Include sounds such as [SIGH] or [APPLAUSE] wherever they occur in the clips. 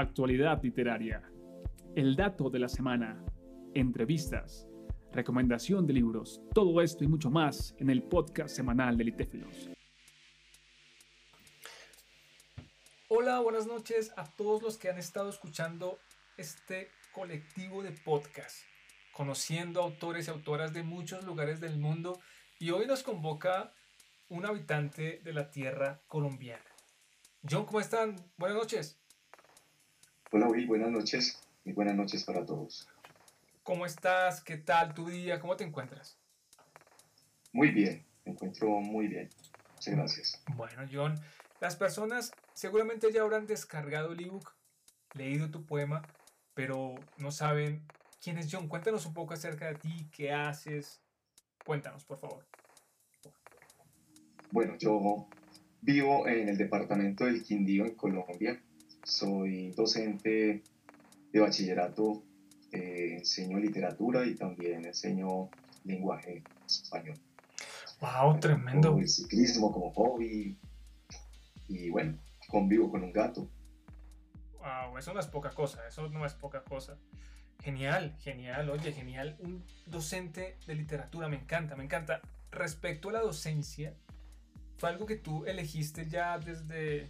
actualidad literaria, el dato de la semana, entrevistas, recomendación de libros, todo esto y mucho más en el podcast semanal de Litéfilos. Hola, buenas noches a todos los que han estado escuchando este colectivo de podcast, conociendo autores y autoras de muchos lugares del mundo y hoy nos convoca un habitante de la tierra colombiana. John, ¿cómo están? Buenas noches. Hola, Will, buenas noches y buenas noches para todos. ¿Cómo estás? ¿Qué tal tu día? ¿Cómo te encuentras? Muy bien, me encuentro muy bien. Muchas gracias. Bueno, John, las personas seguramente ya habrán descargado el ebook, leído tu poema, pero no saben quién es John. Cuéntanos un poco acerca de ti, qué haces. Cuéntanos, por favor. Bueno, yo vivo en el departamento del Quindío, en Colombia. Soy docente de bachillerato, eh, enseño literatura y también enseño lenguaje español. ¡Wow! Tremendo. El ciclismo como hobby. Y bueno, convivo con un gato. ¡Wow! Eso no es poca cosa, eso no es poca cosa. Genial, genial, oye, genial. Un docente de literatura, me encanta, me encanta. Respecto a la docencia, ¿fue algo que tú elegiste ya desde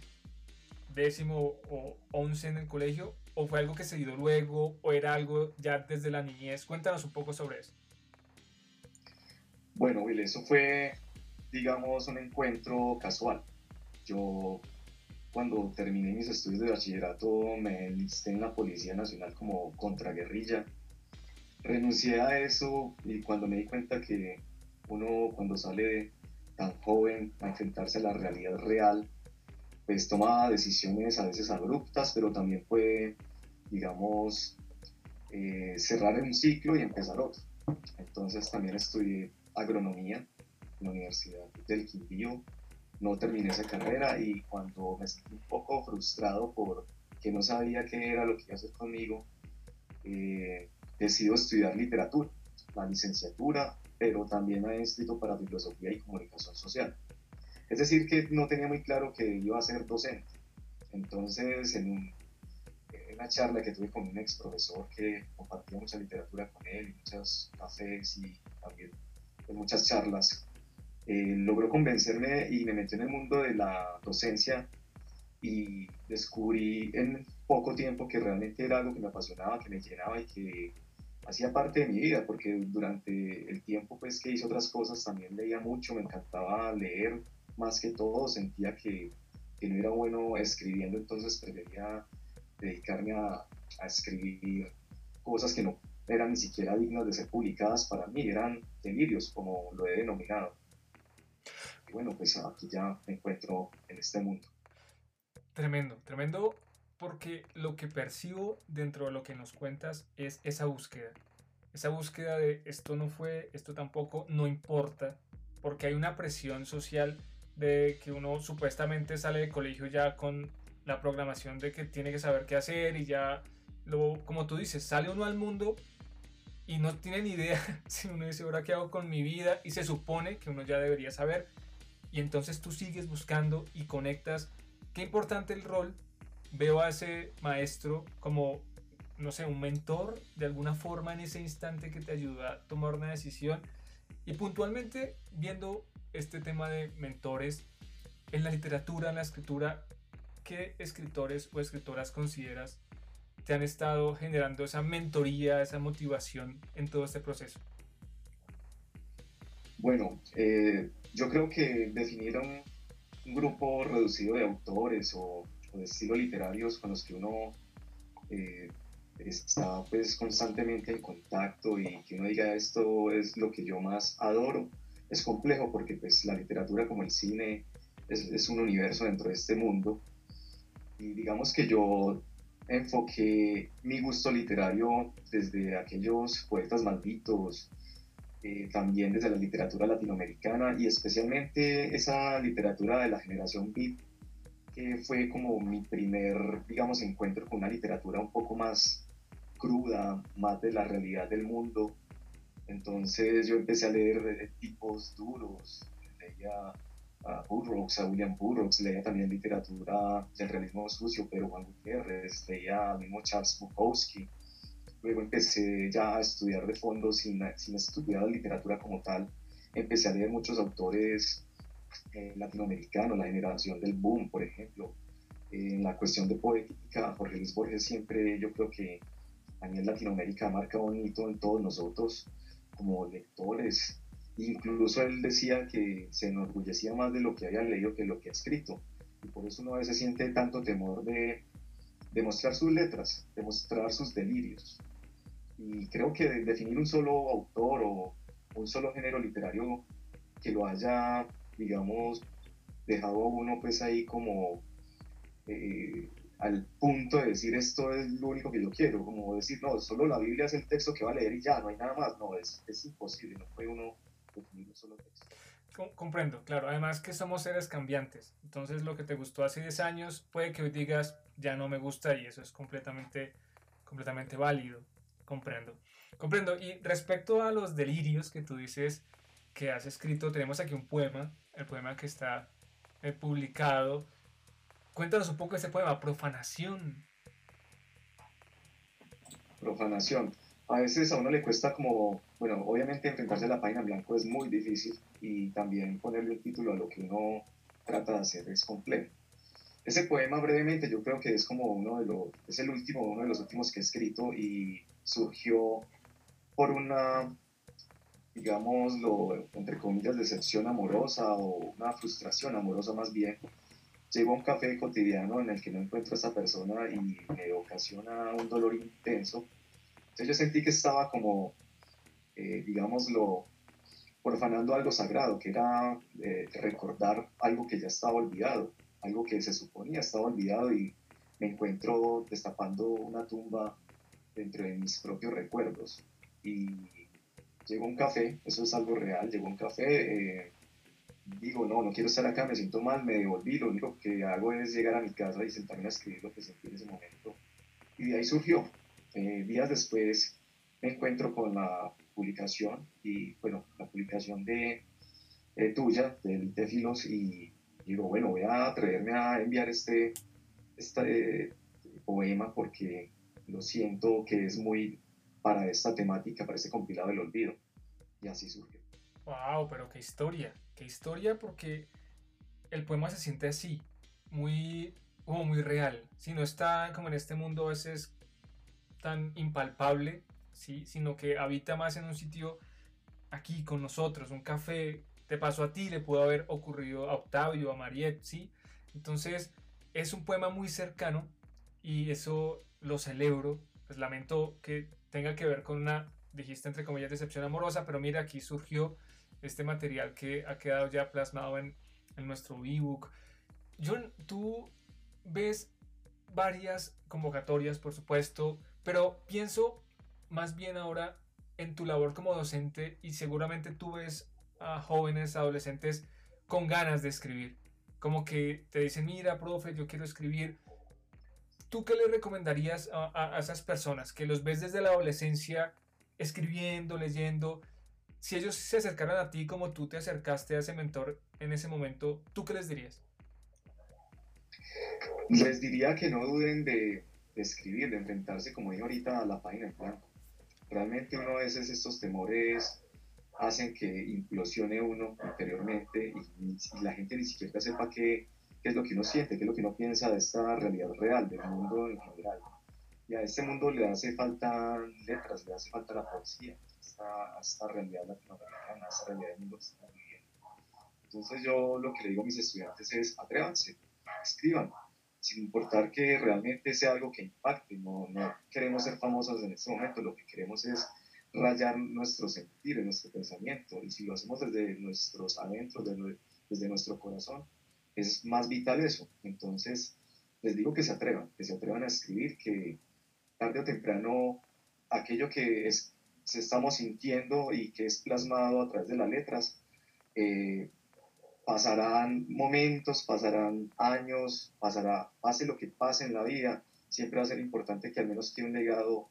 décimo o once en el colegio? ¿O fue algo que se dio luego? ¿O era algo ya desde la niñez? Cuéntanos un poco sobre eso. Bueno, Will, eso fue, digamos, un encuentro casual. Yo cuando terminé mis estudios de bachillerato me enlisté en la Policía Nacional como contraguerrilla. Renuncié a eso y cuando me di cuenta que uno cuando sale tan joven a enfrentarse a la realidad real, pues toma decisiones a veces abruptas, pero también puede, digamos, eh, cerrar un ciclo y empezar otro. Entonces también estudié agronomía en la Universidad del Quindío, no terminé esa carrera y cuando me sentí un poco frustrado por que no sabía qué era lo que iba a hacer conmigo, eh, decido estudiar literatura, la licenciatura, pero también inscrito para filosofía y comunicación social. Es decir, que no tenía muy claro que iba a ser docente. Entonces, en, una charla que tuve con un ex profesor que compartía mucha literatura con él, y muchos cafés y también en muchas charlas, eh, logró convencerme y me metió en el mundo de la docencia y descubrí en poco tiempo que realmente era algo que me apasionaba, que me llenaba y que hacía parte de mi vida, porque durante el tiempo pues que hice otras cosas también leía mucho, me encantaba leer más que todo, sentía que, que no era bueno escribiendo, entonces prefería dedicarme a, a escribir cosas que no eran ni siquiera dignas de ser publicadas para mí, eran delirios, como lo he denominado. Y bueno, pues aquí ya me encuentro en este mundo. Tremendo, tremendo, porque lo que percibo dentro de lo que nos cuentas es esa búsqueda. Esa búsqueda de esto no fue, esto tampoco, no importa, porque hay una presión social de que uno supuestamente sale de colegio ya con la programación de que tiene que saber qué hacer y ya, luego, como tú dices, sale uno al mundo y no tiene ni idea [LAUGHS] si uno dice, ahora qué hago con mi vida y se supone que uno ya debería saber y entonces tú sigues buscando y conectas. Qué importante el rol. Veo a ese maestro como, no sé, un mentor de alguna forma en ese instante que te ayuda a tomar una decisión. Y puntualmente viendo este tema de mentores en la literatura, en la escritura, ¿qué escritores o escritoras consideras te han estado generando esa mentoría, esa motivación en todo este proceso? Bueno, eh, yo creo que definir un, grupo reducido de autores o, de estilos literarios con los que uno eh, está pues constantemente en contacto y que uno diga esto es lo que yo más adoro, es complejo porque pues la literatura como el cine es, es un universo dentro de este mundo y digamos que yo enfoqué mi gusto literario desde aquellos poetas malditos, eh, también desde la literatura latinoamericana y especialmente esa literatura de la generación beat, que fue como mi primer, digamos, encuentro con una literatura un poco más cruda, más de la realidad del mundo. Entonces yo empecé a leer tipos duros, leía a Burroughs, a William Burroughs, leía también literatura del realismo sucio, pero Juan Gutiérrez, leía al mismo Charles Bukowski. Luego empecé ya a estudiar de fondo sin, sin estudiar literatura como tal. Empecé a leer muchos autores eh, latinoamericanos, la generación del boom, por ejemplo. en la cuestión de poética, Jorge Luis Borges siempre yo creo que a nivel Latinoamérica marca bonito en todos nosotros como lectores, Incluso él decía que se enorgullecía más de lo que había leído que lo que ha escrito. Y por eso uno a veces siente tanto temor de, demostrar sus letras, de mostrar sus delirios. Y creo que definir un solo autor o un solo género literario que lo haya, digamos, dejado uno pues ahí como eh, al punto de decir esto es lo único que yo quiero, como decir, no, solo la Biblia es el texto que va a leer y ya, no hay nada más, no, es, es imposible, no puede uno Comprendo, claro. Además que somos seres cambiantes. Entonces lo que te gustó hace 10 años puede que hoy digas ya no me gusta y eso es completamente, completamente válido. Comprendo. Comprendo. Y respecto a los delirios que tú dices que has escrito, tenemos aquí un poema, el poema que está eh, publicado. Cuéntanos un poco ese poema, Profanación. Profanación a veces a uno le cuesta como, bueno, obviamente enfrentarse a la página en blanco es muy difícil y también ponerle un título a lo que uno trata de hacer es complejo. Ese poema brevemente yo creo que es como uno de los, es el último, uno de los últimos que he escrito y surgió por una, digámoslo, entre comillas, decepción amorosa o una frustración amorosa más bien. Llego a un café cotidiano en el que no encuentro a esa persona y me ocasiona un dolor intenso entonces yo sentí que estaba como, eh, digámoslo, profanando algo sagrado, que era eh, recordar algo que ya estaba olvidado, algo que se suponía estaba olvidado y me encuentro destapando una tumba dentro de mis propios recuerdos. Y llegó un café, eso es algo real, llegó un café, eh, digo, no, no quiero estar acá, me siento mal, me devolví, lo único que hago es llegar a mi casa y sentarme a escribir lo que sentí en ese momento. Y de ahí surgió, eh, días después me encuentro con la publicación y, bueno, la publicación de eh, tuya, del Tefilos, y digo, bueno, voy a atreverme a enviar este, este poema porque lo siento que es muy para esta temática, para este compilado del olvido. Y así surgió. ¡Wow! Pero qué historia, historia porque el poema se siente así, muy, como muy real. Si no está como en este mundo a veces tan impalpable, ¿sí? sino que habita más en un sitio aquí con nosotros, un café, te pasó a ti, le pudo haber ocurrido a Octavio, a Mariette, ¿sí? Entonces es un poema muy cercano y eso lo celebro, pues lamento que tenga que ver con una, dijiste entre comillas, decepción amorosa, pero mira, aquí surgió este material que ha quedado ya plasmado en, nuestro ebook. John, tú ves varias convocatorias, por supuesto, pero pienso más bien ahora en tu labor como docente y seguramente tú ves a jóvenes, adolescentes con ganas de escribir. Como que te dicen, mira, profe, yo quiero escribir. ¿Tú qué le recomendarías a, esas personas que los ves desde la adolescencia escribiendo, leyendo? Si ellos se acercaran a ti como tú te acercaste a ese mentor en ese momento, ¿tú qué les dirías? Les diría que no duden de, de escribir, de enfrentarse, como dije ahorita, a la página en blanco. Realmente uno a veces estos temores hacen que implosione uno interiormente y, la gente ni siquiera sepa qué, qué, es lo que uno siente, qué es lo que uno piensa de esta realidad real, del mundo en general. Y a este mundo le hace falta letras, le hace falta la poesía, a esta realidad latinoamericana, a esta realidad del mundo que estamos viviendo. Entonces yo lo que le digo a mis estudiantes es, atrévanse, escriban, sin importar que realmente sea algo que impacte. No, no queremos ser famosos en este momento, lo que queremos es rayar nuestro sentir, nuestro pensamiento. Y si lo hacemos desde nuestros adentros, desde, desde nuestro corazón, es más vital eso. Entonces, les digo que se atrevan, que se atrevan a escribir, que tarde o temprano aquello que es, estamos sintiendo y que es plasmado a través de las letras, eh, pasarán momentos, pasarán años, pasará, pase lo que pase en la vida, siempre va a ser importante que al menos quede un legado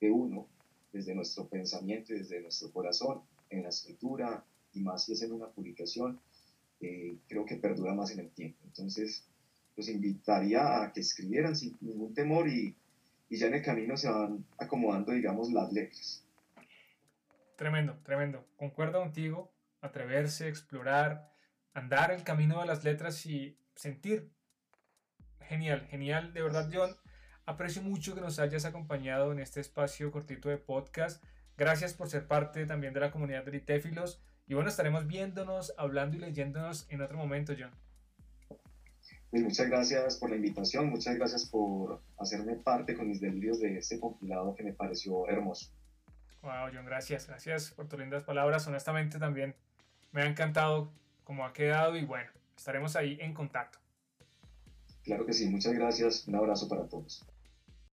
de uno, desde nuestro pensamiento y desde nuestro corazón, en la escritura, y más si es en una publicación, eh, creo que perdura más en el tiempo. Entonces, los invitaría a que escribieran sin ningún temor y, y ya en el camino se van acomodando, digamos, las letras. Tremendo, tremendo. Concuerdo contigo. Atreverse, explorar, andar el camino de las letras y sentir. Genial, genial. De verdad, John, aprecio mucho que nos hayas acompañado en este espacio cortito de podcast. Gracias por ser parte también de la comunidad de litéfilos. Y bueno, estaremos viéndonos, hablando y leyéndonos en otro momento, John. Pues muchas gracias por la invitación, muchas gracias por hacerme parte con mis delirios de este compilado que me pareció hermoso. Wow, John, gracias, gracias por tus lindas palabras. Honestamente también me ha encantado cómo ha quedado y bueno, estaremos ahí en contacto. Claro que sí, muchas gracias, un abrazo para todos.